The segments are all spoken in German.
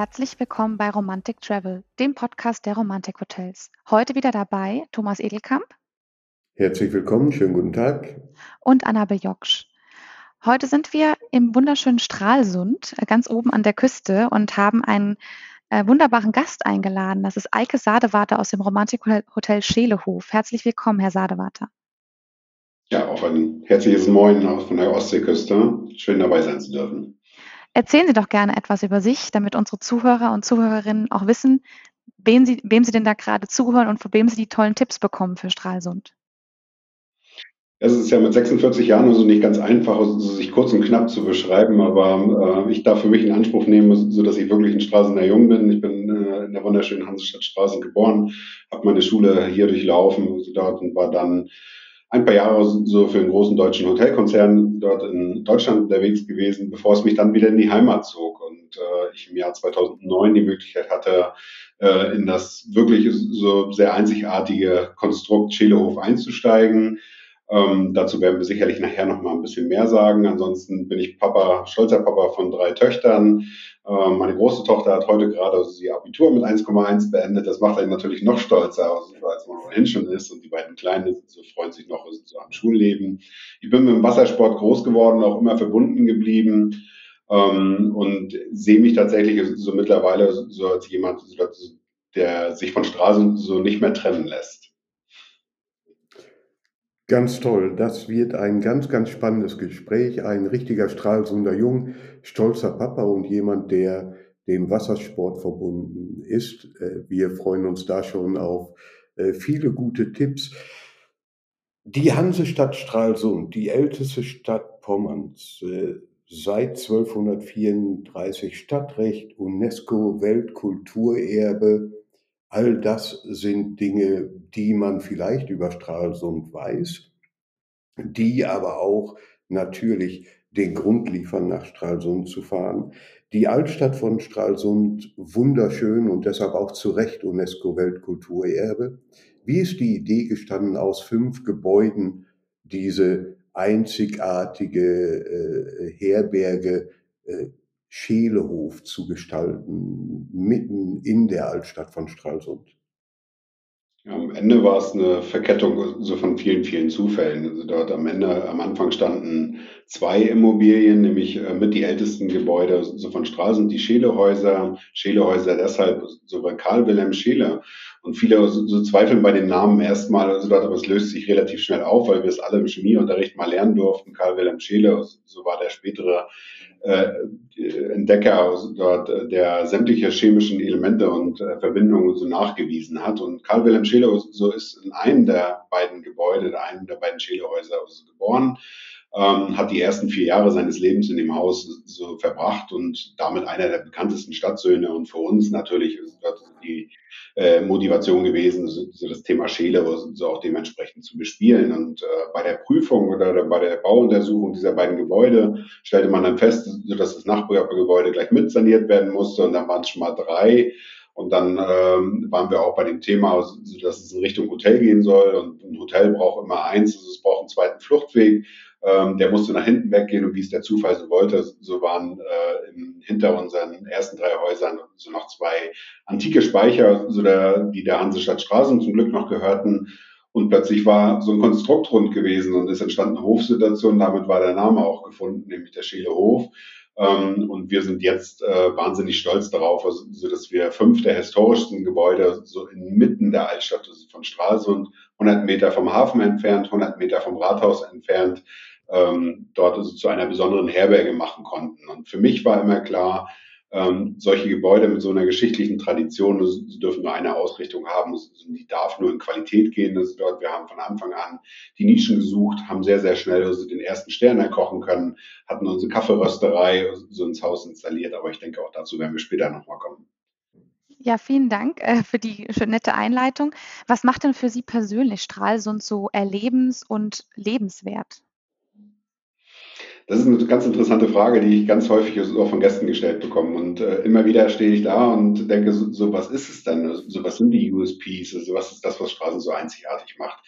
Herzlich willkommen bei Romantic Travel, dem Podcast der Romantik Hotels. Heute wieder dabei Thomas Edelkamp. Herzlich willkommen, schönen guten Tag. Und Annabel Joksch. Heute sind wir im wunderschönen Stralsund, äh, ganz oben an der Küste und haben einen äh, wunderbaren Gast eingeladen. Das ist Eike Sadewater aus dem Romantik Hotel Scheelehof. Herzlich willkommen, Herr Sadewater. Ja, auch ein herzliches Moin von der Ostseeküste. Schön dabei sein zu dürfen. Erzählen Sie doch gerne etwas über sich, damit unsere Zuhörer und Zuhörerinnen auch wissen, wem Sie, wem Sie denn da gerade zuhören und von wem Sie die tollen Tipps bekommen für Stralsund. Es ist ja mit 46 Jahren also nicht ganz einfach, sich kurz und knapp zu beschreiben, aber äh, ich darf für mich in Anspruch nehmen, so dass ich wirklich ein Straßener Jung bin. Ich bin äh, in der wunderschönen Hansestadt Straßen geboren, habe meine Schule hier durchlaufen dort und war dann ein paar Jahre so für einen großen deutschen Hotelkonzern dort in Deutschland unterwegs gewesen, bevor es mich dann wieder in die Heimat zog und äh, ich im Jahr 2009 die Möglichkeit hatte, äh, in das wirklich so sehr einzigartige Konstrukt Schelehof einzusteigen. Ähm, dazu werden wir sicherlich nachher noch mal ein bisschen mehr sagen. Ansonsten bin ich Papa, stolzer Papa von drei Töchtern. Ähm, meine große Tochter hat heute gerade also sie Abitur mit 1,1 beendet. Das macht einen natürlich noch stolzer, als man ohnehin schon ist. Und die beiden Kleinen so freuen sich noch so am Schulleben. Ich bin mit dem Wassersport groß geworden, auch immer verbunden geblieben. Ähm, und sehe mich tatsächlich so mittlerweile so als jemand, der sich von Straßen so nicht mehr trennen lässt. Ganz toll. Das wird ein ganz, ganz spannendes Gespräch. Ein richtiger Stralsunder Jung, stolzer Papa und jemand, der dem Wassersport verbunden ist. Äh, wir freuen uns da schon auf äh, viele gute Tipps. Die Hansestadt Stralsund, die älteste Stadt Pommerns, äh, seit 1234 Stadtrecht, UNESCO Weltkulturerbe, All das sind Dinge, die man vielleicht über Stralsund weiß, die aber auch natürlich den Grund liefern, nach Stralsund zu fahren. Die Altstadt von Stralsund wunderschön und deshalb auch zu Recht UNESCO Weltkulturerbe. Wie ist die Idee gestanden, aus fünf Gebäuden diese einzigartige äh, Herberge äh, Scheelehof zu gestalten, mitten in der Altstadt von Stralsund? Am Ende war es eine Verkettung so von vielen, vielen Zufällen. Also dort am Ende, am Anfang standen zwei Immobilien, nämlich äh, mit die ältesten Gebäude so von Stralsund, die Scheelehäuser. Scheelehäuser deshalb so bei Karl Wilhelm Scheele. Und viele so, so zweifeln bei den Namen erstmal, also dort, aber es löst sich relativ schnell auf, weil wir es alle im Chemieunterricht mal lernen durften. Karl Wilhelm Scheele, so war der spätere äh, Entdecker dort, der sämtliche chemischen Elemente und äh, Verbindungen so nachgewiesen hat. Und Karl Wilhelm Scheele so ist in einem der beiden Gebäude, in einem der beiden Scheelehäuser geboren, ähm, hat die ersten vier Jahre seines Lebens in dem Haus so verbracht und damit einer der bekanntesten Stadtsöhne und für uns natürlich die äh, Motivation gewesen, so, so, das Thema Scheele so auch dementsprechend zu bespielen. Und äh, bei der Prüfung oder bei der Bauuntersuchung dieser beiden Gebäude stellte man dann fest, dass das Nachbargebäude gleich mit saniert werden musste und dann waren es schon mal drei. Und dann ähm, waren wir auch bei dem Thema, dass es in Richtung Hotel gehen soll. Und ein Hotel braucht immer eins, also es braucht einen zweiten Fluchtweg. Ähm, der musste nach hinten weggehen und wie es der Zufall so wollte, so waren äh, in, hinter unseren ersten drei Häusern so noch zwei antike Speicher, so der, die der Hansestadt Straßen zum Glück noch gehörten. Und plötzlich war so ein Konstrukt rund gewesen und es entstand eine Hofsituation. Damit war der Name auch gefunden, nämlich der Scheele Hof. Ähm, und wir sind jetzt äh, wahnsinnig stolz darauf, also, so dass wir fünf der historischsten Gebäude so inmitten der Altstadt also von Stralsund, 100 Meter vom Hafen entfernt, 100 Meter vom Rathaus entfernt, ähm, dort also zu einer besonderen Herberge machen konnten. Und für mich war immer klar, ähm, solche Gebäude mit so einer geschichtlichen Tradition sie dürfen nur eine Ausrichtung haben, die darf nur in Qualität gehen. Also dort, wir haben von Anfang an die Nischen gesucht, haben sehr, sehr schnell also den ersten Stern erkochen können, hatten unsere Kaffeerösterei so ins Haus installiert, aber ich denke auch dazu werden wir später nochmal kommen. Ja, vielen Dank äh, für die schön nette Einleitung. Was macht denn für Sie persönlich Stralsund so erlebens- und lebenswert? Das ist eine ganz interessante Frage, die ich ganz häufig auch von Gästen gestellt bekomme. Und äh, immer wieder stehe ich da und denke, so, so was ist es denn? So was sind die USPs? Also was ist das, was Straßen so einzigartig macht?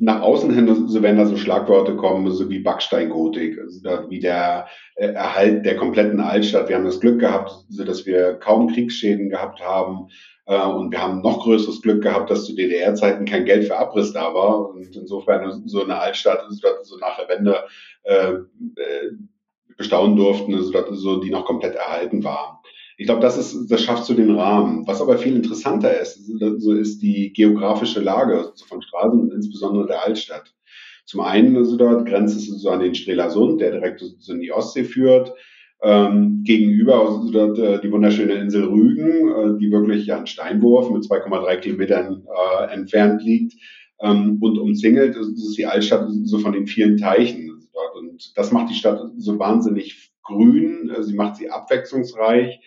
Nach außen hin, so werden da so Schlagworte kommen, so wie Backsteingotik, also wie der äh, Erhalt der kompletten Altstadt. Wir haben das Glück gehabt, so dass wir kaum Kriegsschäden gehabt haben. Äh, und wir haben noch größeres Glück gehabt, dass zu DDR-Zeiten kein Geld für Abriss da war. Und insofern so eine Altstadt, so nach der Wende, äh, bestaunen durften, so, die noch komplett erhalten war. Ich glaube, das ist, das schafft so den Rahmen. Was aber viel interessanter ist, so ist die geografische Lage von Straßen und insbesondere der Altstadt. Zum einen also dort grenzt es so an den Strelasund, der direkt so in die Ostsee führt. Ähm, gegenüber also dort äh, die wunderschöne Insel Rügen, äh, die wirklich ja, ein Steinwurf mit 2,3 Kilometern äh, entfernt liegt. Ähm, und umzingelt ist, ist die Altstadt so von den vielen Teichen dort. Und das macht die Stadt so wahnsinnig grün. Sie macht sie abwechslungsreich.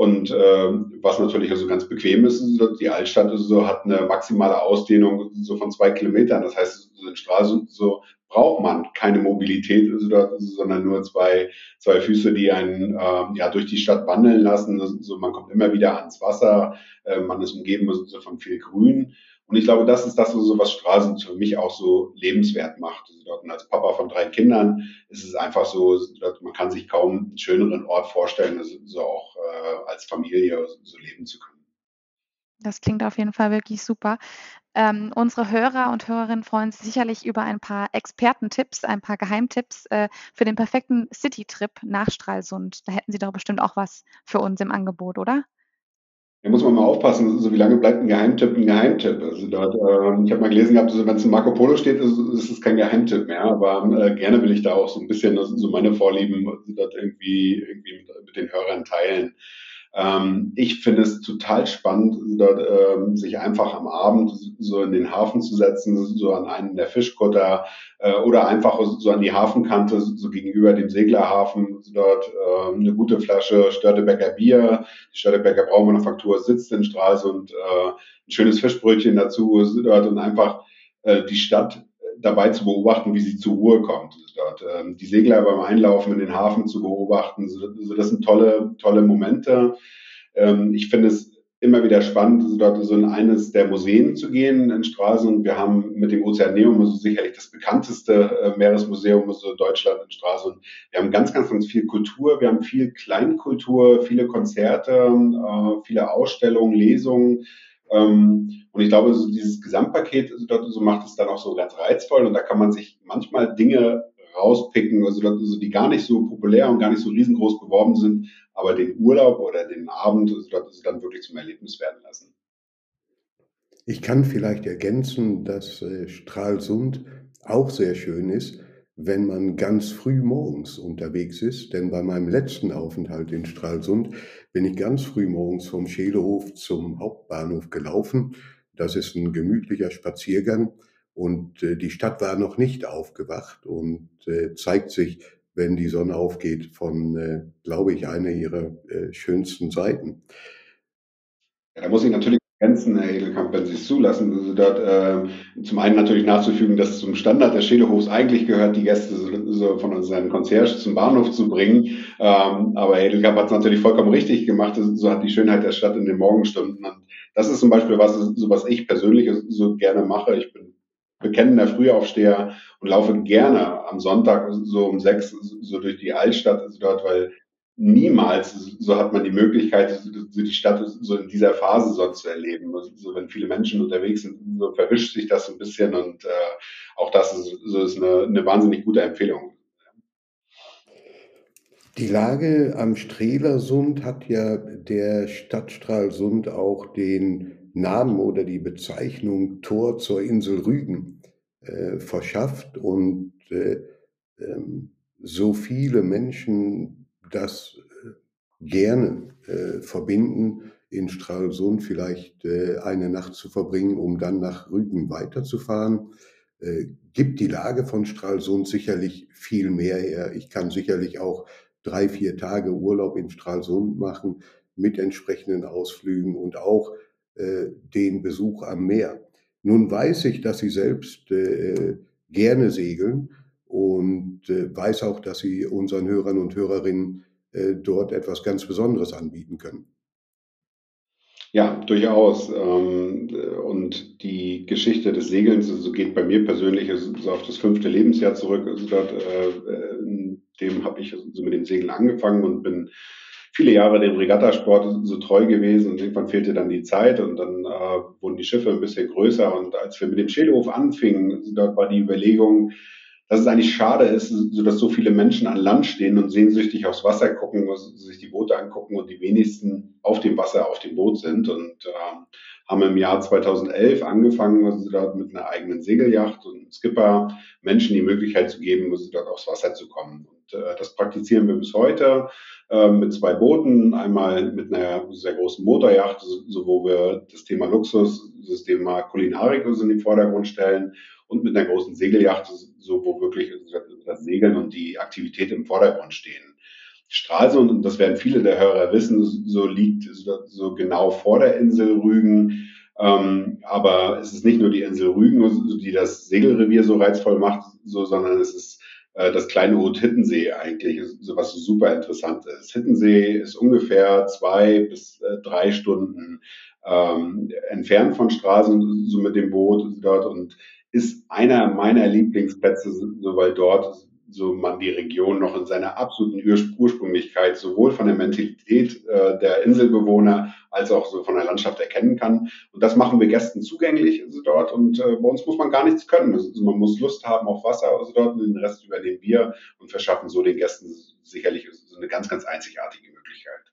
Und äh, was natürlich also ganz bequem ist, die Altstadt so hat eine maximale Ausdehnung so von zwei Kilometern. Das heißt, so in Straße so braucht man keine Mobilität, sondern nur zwei, zwei Füße, die einen äh, ja durch die Stadt wandeln lassen. So, man kommt immer wieder ans Wasser, äh, man ist umgeben so von viel Grün. Und ich glaube, das ist das, so, was Straßen für mich auch so lebenswert macht. Also und als Papa von drei Kindern ist es einfach so, man kann sich kaum einen schöneren Ort vorstellen, also so auch äh, als Familie so leben zu können. Das klingt auf jeden Fall wirklich super. Ähm, unsere Hörer und Hörerinnen freuen sich sicherlich über ein paar Expertentipps, ein paar Geheimtipps äh, für den perfekten City-Trip nach Stralsund. Da hätten Sie doch bestimmt auch was für uns im Angebot, oder? Da muss man mal aufpassen, so wie lange bleibt ein Geheimtipp ein Geheimtipp. Also dort, äh, ich habe mal gelesen gehabt, also wenn es in Marco Polo steht, ist, ist es kein Geheimtipp mehr. Aber äh, gerne will ich da auch so ein bisschen so meine Vorlieben dort irgendwie, irgendwie mit, mit den Hörern teilen. Ähm, ich finde es total spannend, dort, ähm, sich einfach am Abend so in den Hafen zu setzen, so an einen der Fischkutter äh, oder einfach so an die Hafenkante, so gegenüber dem Seglerhafen, dort äh, eine gute Flasche Störtebecker Bier, die Störtebecker Braumanufaktur sitzt in Stralsund, äh, ein schönes Fischbrötchen dazu dort und einfach äh, die Stadt dabei zu beobachten, wie sie zur Ruhe kommt. Dort, ähm, die Segler beim Einlaufen in den Hafen zu beobachten, so, so das sind tolle, tolle Momente. Ähm, ich finde es immer wieder spannend, so dort so in eines der Museen zu gehen in Stralsund. Wir haben mit dem Ozeaneum also sicherlich das bekannteste äh, Meeresmuseum also Deutschland in Stralsund. Wir haben ganz, ganz, ganz viel Kultur. Wir haben viel Kleinkultur, viele Konzerte, äh, viele Ausstellungen, Lesungen. Ähm, und ich glaube, so dieses Gesamtpaket so macht es dann auch so ganz reizvoll und da kann man sich manchmal Dinge rauspicken, also, also die gar nicht so populär und gar nicht so riesengroß beworben sind, aber den Urlaub oder den Abend also dann wirklich zum Erlebnis werden lassen. Ich kann vielleicht ergänzen, dass äh, Stralsund auch sehr schön ist, wenn man ganz früh morgens unterwegs ist. Denn bei meinem letzten Aufenthalt in Stralsund bin ich ganz früh morgens vom Schelehof zum Hauptbahnhof gelaufen. Das ist ein gemütlicher Spaziergang und äh, die Stadt war noch nicht aufgewacht und äh, zeigt sich, wenn die Sonne aufgeht, von, äh, glaube ich, einer ihrer schönsten Seiten. Da muss ich natürlich Grenzen, Herr Edelkamp, wenn Sie es zulassen, also dort äh, zum einen natürlich nachzufügen, dass zum Standard des Schädelhofs eigentlich gehört, die Gäste so, so von unseren Concierge zum Bahnhof zu bringen. Ähm, aber Herr Edelkamp hat es natürlich vollkommen richtig gemacht. So hat die Schönheit der Stadt in den Morgenstunden. Und das ist zum Beispiel was, so was ich persönlich so gerne mache. Ich bin bekennender Frühaufsteher und laufe gerne am Sonntag so um sechs so durch die Altstadt dort, weil niemals, so hat man die Möglichkeit, so die Stadt so in dieser Phase sonst zu erleben. Also so, wenn viele Menschen unterwegs sind, so verwischt sich das ein bisschen und äh, auch das ist, so ist eine, eine wahnsinnig gute Empfehlung. Die Lage am Streelersund hat ja der Stadt Stralsund auch den Namen oder die Bezeichnung Tor zur Insel Rügen äh, verschafft und äh, ähm, so viele Menschen das äh, gerne äh, verbinden, in Stralsund vielleicht äh, eine Nacht zu verbringen, um dann nach Rügen weiterzufahren. Äh, gibt die Lage von Stralsund sicherlich viel mehr her. Ich kann sicherlich auch drei, vier Tage Urlaub in Stralsund machen mit entsprechenden Ausflügen und auch äh, den Besuch am Meer. Nun weiß ich, dass Sie selbst äh, gerne segeln und äh, weiß auch, dass Sie unseren Hörern und Hörerinnen äh, dort etwas ganz Besonderes anbieten können. Ja, durchaus. Ähm, und die Geschichte des Segelns also geht bei mir persönlich so auf das fünfte Lebensjahr zurück. Also dort, äh, dem habe ich so mit dem Segeln angefangen und bin viele Jahre dem Regattasport so treu gewesen und irgendwann fehlte dann die Zeit und dann wurden die Schiffe ein bisschen größer und als wir mit dem Schädelhof anfingen, also dort war die Überlegung, dass es eigentlich schade ist, so dass so viele Menschen an Land stehen und sehnsüchtig aufs Wasser gucken, sich die Boote angucken und die wenigsten auf dem Wasser auf dem Boot sind. Und äh, haben im Jahr 2011 angefangen, also dort mit einer eigenen Segelyacht und Skipper Menschen die Möglichkeit zu geben, also dort aufs Wasser zu kommen. Und äh, das praktizieren wir bis heute äh, mit zwei Booten, einmal mit einer sehr großen Motorjacht, so, wo wir das Thema Luxus, das Thema Kulinarik in den Vordergrund stellen und mit einer großen Segelyacht, so wo wirklich das Segeln und die Aktivität im Vordergrund stehen. Stralsund, und das werden viele der Hörer wissen, so liegt so genau vor der Insel Rügen. Ähm, aber es ist nicht nur die Insel Rügen, die das Segelrevier so reizvoll macht, so, sondern es ist äh, das kleine Ort Hittensee eigentlich, so was super interessant ist. Hittensee ist ungefähr zwei bis äh, drei Stunden ähm, entfernt von Straßen, so mit dem Boot dort und ist einer meiner Lieblingsplätze, so weil dort so man die Region noch in seiner absoluten Ursprünglichkeit sowohl von der Mentalität äh, der Inselbewohner als auch so von der Landschaft erkennen kann. Und das machen wir Gästen zugänglich also dort. Und äh, bei uns muss man gar nichts können. Also man muss Lust haben auf Wasser also dort und den Rest übernehmen wir und verschaffen so den Gästen sicherlich so eine ganz, ganz einzigartige Möglichkeit.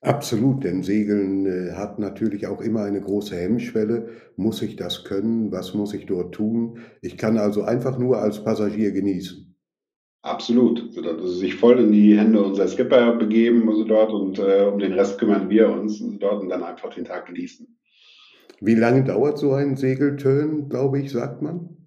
Absolut, denn Segeln äh, hat natürlich auch immer eine große Hemmschwelle. Muss ich das können? Was muss ich dort tun? Ich kann also einfach nur als Passagier genießen. Absolut. Also sich voll in die Hände unserer Skipper begeben, also dort und äh, um den Rest kümmern wir uns also dort und dann einfach den Tag genießen. Wie lange dauert so ein Segeltön, glaube ich, sagt man?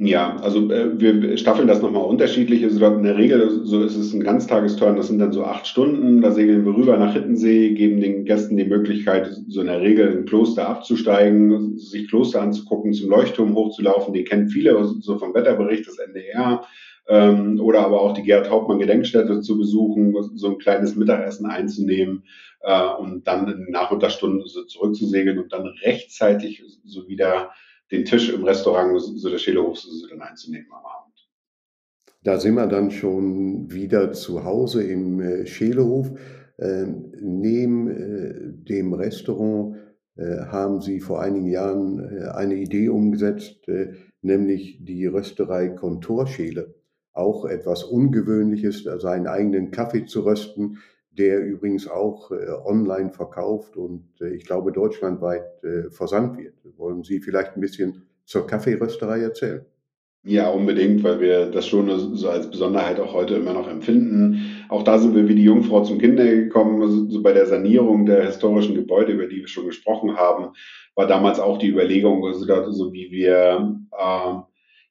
Ja, also äh, wir staffeln das nochmal unterschiedlich. Also in der Regel so ist es ein Ganztagesturn, das sind dann so acht Stunden. Da segeln wir rüber nach Hittensee, geben den Gästen die Möglichkeit, so in der Regel ein Kloster abzusteigen, sich Kloster anzugucken, zum Leuchtturm hochzulaufen. Die kennen viele so vom Wetterbericht des NDR. Ähm, oder aber auch die Gerhard Hauptmann Gedenkstätte zu besuchen, so ein kleines Mittagessen einzunehmen äh, und dann in Nachmittagsstunden so zurückzusegeln und dann rechtzeitig so wieder den Tisch im Restaurant des Schälerhofs so dann einzunehmen am Abend. Da sind wir dann schon wieder zu Hause im äh, Schälehof. Äh, neben äh, dem Restaurant äh, haben Sie vor einigen Jahren eine Idee umgesetzt, nämlich die Rösterei Kontorschäle. Auch etwas Ungewöhnliches, seinen eigenen Kaffee zu rösten der übrigens auch äh, online verkauft und äh, ich glaube deutschlandweit äh, versandt wird. Wollen Sie vielleicht ein bisschen zur Kaffeerösterei erzählen? Ja, unbedingt, weil wir das schon so als Besonderheit auch heute immer noch empfinden. Auch da sind wir wie die Jungfrau zum Kinder gekommen. Also so bei der Sanierung der historischen Gebäude, über die wir schon gesprochen haben, war damals auch die Überlegung, also, so wie wir äh,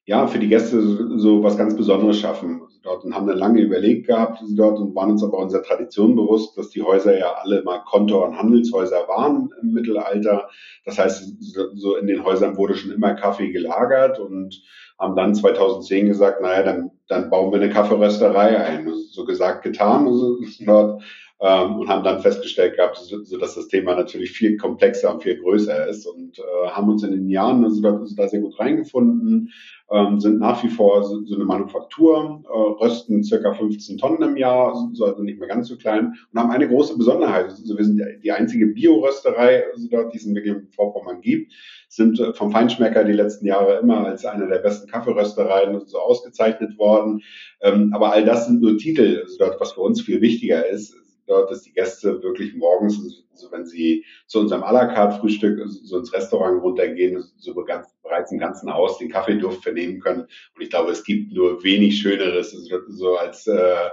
ja für die Gäste so, was ganz Besonderes schaffen dort und haben dann lange überlegt gehabt dort und waren uns aber unserer Tradition bewusst, dass die Häuser ja alle mal Kontor- und Handelshäuser waren im Mittelalter. Das heißt, so in den Häusern wurde schon immer Kaffee gelagert und haben dann 2010 gesagt, naja, dann, dann bauen wir eine Kaffeerösterei ein. So gesagt, getan. Also dort ähm, und haben dann festgestellt gehabt, so, dass das Thema natürlich viel komplexer und viel größer ist und äh, haben uns in den Jahren also da, also da sehr gut reingefunden, ähm, sind nach wie vor so, so eine Manufaktur, äh, rösten circa 15 Tonnen im Jahr, so, also nicht mehr ganz so klein und haben eine große Besonderheit. Also wir sind die, einzige Biorösterei, also dort, die es in Mecklenburg-Vorpommern gibt, sind äh, vom Feinschmecker die letzten Jahre immer als eine der besten Kaffeeröstereien so ausgezeichnet worden. Ähm, aber all das sind nur Titel, also dort, was für uns viel wichtiger ist, dort, dass die Gäste wirklich morgens, also wenn sie zu unserem à la carte Frühstück, so ins Restaurant runtergehen, so bereits im ganzen Haus den Kaffeeduft vernehmen können. Und ich glaube, es gibt nur wenig Schöneres, so als äh,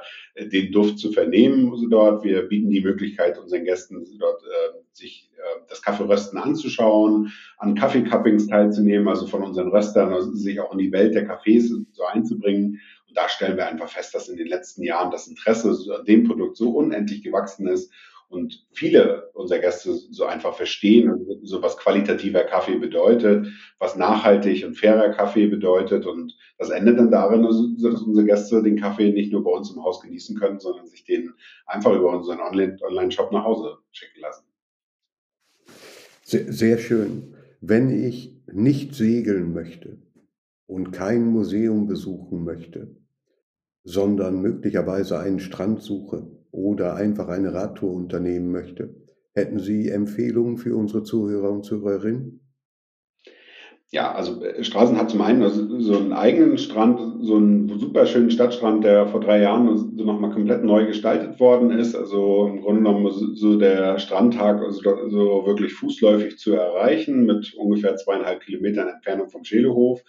den Duft zu vernehmen also dort. Wir bieten die Möglichkeit unseren Gästen dort äh, sich äh, das Kaffeerösten anzuschauen, an Kaffeecuppings teilzunehmen, also von unseren Röstern, also sich auch in die Welt der Cafés so einzubringen da stellen wir einfach fest, dass in den letzten Jahren das Interesse an dem Produkt so unendlich gewachsen ist und viele unserer Gäste so einfach verstehen, so was qualitativer Kaffee bedeutet, was nachhaltig und fairer Kaffee bedeutet. Und das endet dann darin, dass unsere Gäste den Kaffee nicht nur bei uns im Haus genießen können, sondern sich den einfach über unseren Online-Shop nach Hause schicken lassen. Sehr, sehr schön. Wenn ich nicht segeln möchte und kein Museum besuchen möchte, sondern möglicherweise einen Strand suche oder einfach eine Radtour unternehmen möchte, hätten Sie Empfehlungen für unsere Zuhörer und Zuhörerinnen? Ja, also äh, Straßen hat zum einen so einen eigenen Strand, so einen super schönen Stadtstrand, der vor drei Jahren so nochmal komplett neu gestaltet worden ist. Also im Grunde genommen so der Strandtag so wirklich fußläufig zu erreichen mit ungefähr zweieinhalb Kilometern Entfernung vom Schelehof.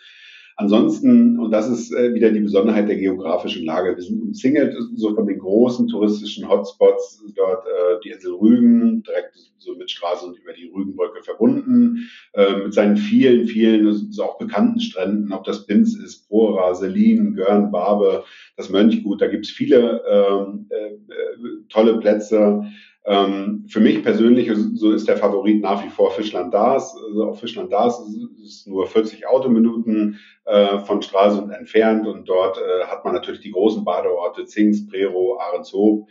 Ansonsten, und das ist äh, wieder die Besonderheit der geografischen Lage, wir sind umzingelt so von den großen touristischen Hotspots, dort äh, die Insel Rügen, direkt so mit Straße und über die Rügenbrücke verbunden, äh, mit seinen vielen, vielen, so auch bekannten Stränden, ob das Binz ist, Prora, Selin, Görn, Barbe, das Mönchgut, da gibt's viele ähm, äh, äh, tolle Plätze. Ähm, für mich persönlich so ist der Favorit nach wie vor Fischland Dars. Also auch Fischland Dars ist, ist nur 40 Autominuten äh, von Stralsund entfernt und dort äh, hat man natürlich die großen Badeorte Zings, Prero, Ahrenshoop.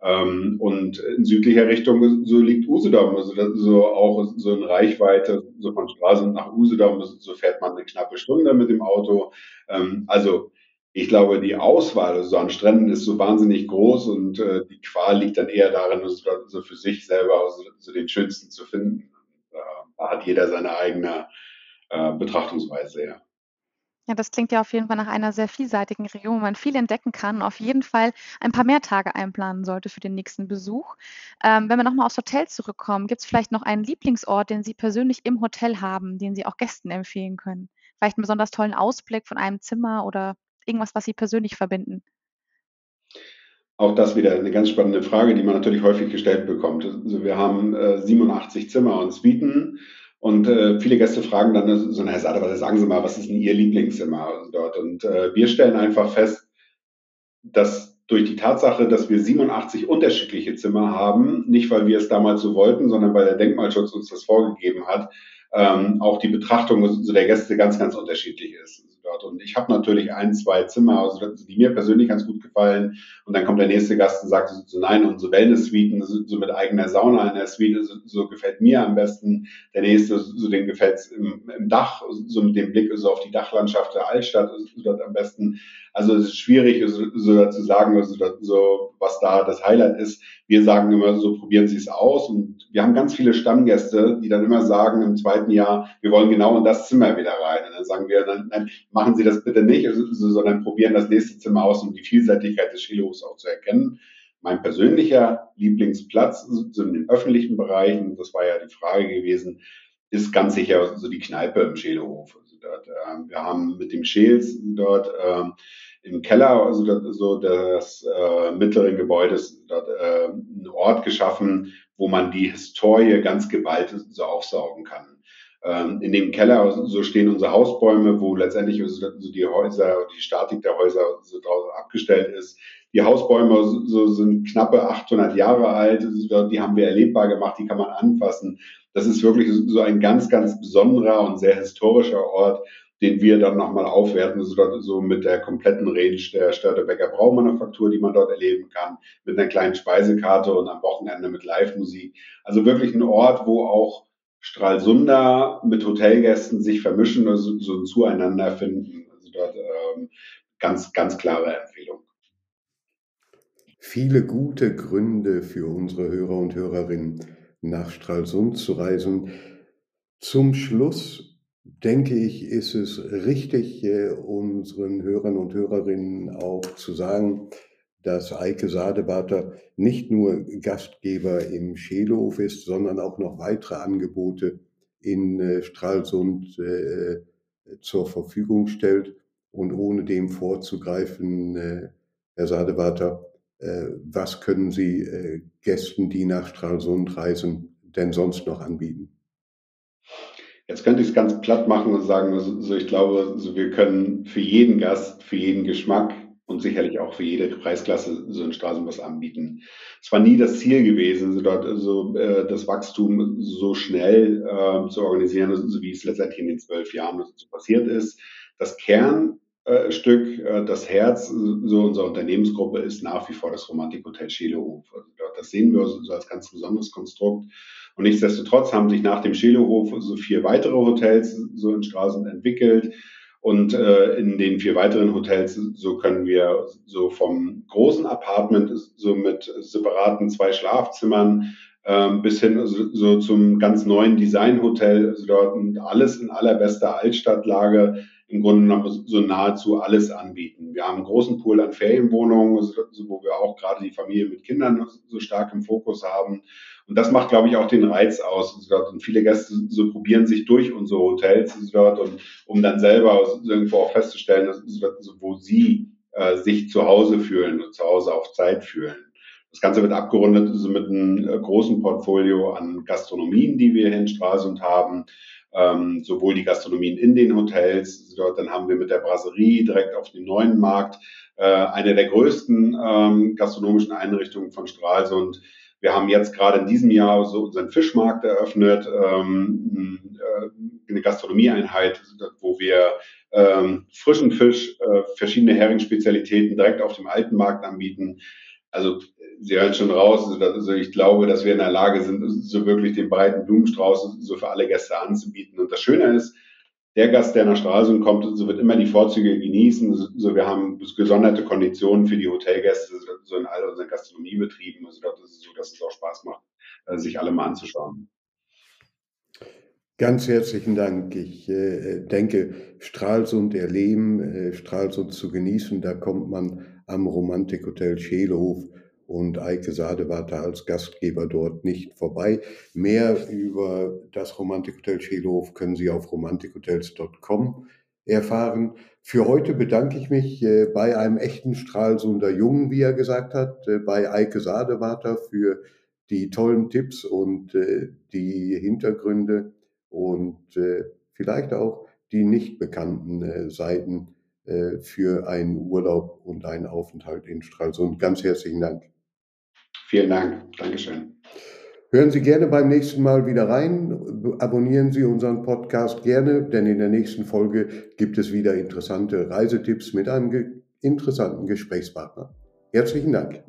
Ähm, und in südlicher Richtung so liegt Usedom, also so auch so in Reichweite, so von Stralsund nach Usedom, so fährt man eine knappe Stunde mit dem Auto. Ähm, also ich glaube, die Auswahl also so an Stränden ist so wahnsinnig groß und äh, die Qual liegt dann eher darin, so also für sich selber so, so den schönsten zu finden. Da hat jeder seine eigene äh, Betrachtungsweise, ja. Ja, das klingt ja auf jeden Fall nach einer sehr vielseitigen Region, wo man viel entdecken kann und auf jeden Fall ein paar mehr Tage einplanen sollte für den nächsten Besuch. Ähm, wenn wir nochmal aufs Hotel zurückkommen, gibt es vielleicht noch einen Lieblingsort, den Sie persönlich im Hotel haben, den Sie auch Gästen empfehlen können? Vielleicht einen besonders tollen Ausblick von einem Zimmer oder irgendwas, was Sie persönlich verbinden? Auch das wieder eine ganz spannende Frage, die man natürlich häufig gestellt bekommt. Also wir haben äh, 87 Zimmer und Suiten und äh, viele Gäste fragen dann so, Herr Sader, was sagen Sie mal, was ist denn Ihr Lieblingszimmer dort? Und äh, wir stellen einfach fest, dass durch die Tatsache, dass wir 87 unterschiedliche Zimmer haben, nicht weil wir es damals so wollten, sondern weil der Denkmalschutz uns das vorgegeben hat, ähm, auch die Betrachtung der Gäste ganz, ganz unterschiedlich ist dort. Und ich habe natürlich ein, zwei Zimmer, also, die mir persönlich ganz gut gefallen. Und dann kommt der nächste Gast und sagt so, nein, unsere Wellness-Suiten, so, so, mit eigener Sauna in der Suite, so, so gefällt mir am besten. Der nächste, so dem gefällt im, im Dach, so mit dem Blick so auf die Dachlandschaft der Altstadt, so dort am besten. Also es ist schwierig, so, so zu sagen, also, so, was da das Highlight ist. Wir sagen immer so, probieren Sie es aus. Und wir haben ganz viele Stammgäste, die dann immer sagen im zweiten Jahr, wir wollen genau in das Zimmer wieder rein. Und dann sagen wir, nein, nein machen Sie das bitte nicht, sondern probieren das nächste Zimmer aus, um die Vielseitigkeit des Skilofs auch zu erkennen. Mein persönlicher Lieblingsplatz so in den öffentlichen Bereichen, das war ja die Frage gewesen, ist ganz sicher so die Kneipe im Scheelehof. Also dort, äh, wir haben mit dem Scheels dort äh, im Keller, also so des äh, mittleren Gebäudes, dort äh, einen Ort geschaffen, wo man die Historie ganz geballt so aufsaugen kann. Ähm, in dem Keller so stehen unsere Hausbäume, wo letztendlich so die Häuser, die Statik der Häuser so draußen abgestellt ist. Die Hausbäume so sind knappe 800 Jahre alt, die haben wir erlebbar gemacht, die kann man anfassen. Das ist wirklich so ein ganz, ganz besonderer und sehr historischer Ort, den wir dann nochmal aufwerten, so, so mit der kompletten Range der Störtebecker Braumanufaktur, die man dort erleben kann, mit einer kleinen Speisekarte und am Wochenende mit Live-Musik. Also wirklich ein Ort, wo auch Stralsunder mit Hotelgästen sich vermischen, also so ein Zueinander finden. Also dort ähm, ganz, ganz klare Empfehlung. Viele gute Gründe für unsere Hörer und Hörerinnen, nach Stralsund zu reisen. Zum Schluss denke ich, ist es richtig, äh, unseren Hörern und Hörerinnen auch zu sagen, dass Eike Sadebater nicht nur Gastgeber im Scheelhof ist, sondern auch noch weitere Angebote in äh, Stralsund äh, zur Verfügung stellt. Und ohne dem vorzugreifen, Herr Sadebater, was können Sie Gästen, die nach Stralsund reisen, denn sonst noch anbieten? Jetzt könnte ich es ganz platt machen und sagen, also, ich glaube, also wir können für jeden Gast, für jeden Geschmack und sicherlich auch für jede Preisklasse so einen Straßenbus anbieten. Es war nie das Ziel gewesen, so dort also, äh, das Wachstum so schnell äh, zu organisieren, so wie es letztendlich in den zwölf Jahren so passiert ist. Das Kernstück, äh, das Herz so unserer Unternehmensgruppe ist nach wie vor das Romantikhotel Schelehof. Also das sehen wir so als ganz besonderes Konstrukt. Und nichtsdestotrotz haben sich nach dem Scheelehof so vier weitere Hotels so in Stralsund entwickelt. Und äh, in den vier weiteren Hotels, so können wir so vom großen Apartment, so mit separaten zwei Schlafzimmern, ähm, bis hin so, so zum ganz neuen Designhotel, also dort alles in allerbester Altstadtlage, im Grunde genommen so nahezu alles anbieten. Wir haben einen großen Pool an Ferienwohnungen, wo wir auch gerade die Familie mit Kindern so stark im Fokus haben. Und das macht, glaube ich, auch den Reiz aus. Und viele Gäste so probieren sich durch unsere Hotels dort und um dann selber irgendwo auch festzustellen, wo sie äh, sich zu Hause fühlen und zu Hause auf Zeit fühlen. Das Ganze wird abgerundet also mit einem äh, großen Portfolio an Gastronomien, die wir hier in Stralsund haben ähm, sowohl die Gastronomien in den Hotels, dort dann haben wir mit der Brasserie direkt auf dem neuen Markt äh, eine der größten ähm, gastronomischen Einrichtungen von Stralsund. Wir haben jetzt gerade in diesem Jahr so unseren Fischmarkt eröffnet, ähm, äh, eine Gastronomieeinheit, wo wir ähm, frischen Fisch, äh, verschiedene Heringspezialitäten direkt auf dem alten Markt anbieten. Also Sie hören schon raus, also ich glaube, dass wir in der Lage sind, so wirklich den breiten Blumenstrauß so für alle Gäste anzubieten. Und das Schöne ist, der Gast, der nach Stralsund kommt, so wird immer die Vorzüge genießen. So, wir haben gesonderte Konditionen für die Hotelgäste, so in all unseren Gastronomiebetrieben. Also das ist so, dass es auch Spaß macht, äh, sich alle mal anzuschauen. Ganz herzlichen Dank. Ich äh, denke, Stralsund erleben, äh, Stralsund zu genießen, da kommt man am Romantikhotel Scheelehof und Eike Sadewater als Gastgeber dort nicht vorbei. Mehr über das Romantikhotel Scheelhof können Sie auf romantikhotels.com erfahren. Für heute bedanke ich mich äh, bei einem echten Stralsunder Jungen, wie er gesagt hat, äh, bei Eike Sadewater für die tollen Tipps und äh, die Hintergründe und vielleicht auch die nicht bekannten Seiten für einen Urlaub und einen Aufenthalt in Stralsund. Ganz herzlichen Dank. Vielen Dank. Dankeschön. Hören Sie gerne beim nächsten Mal wieder rein. Abonnieren Sie unseren Podcast gerne, denn in der nächsten Folge gibt es wieder interessante Reisetipps mit einem interessanten Gesprächspartner. Herzlichen Dank.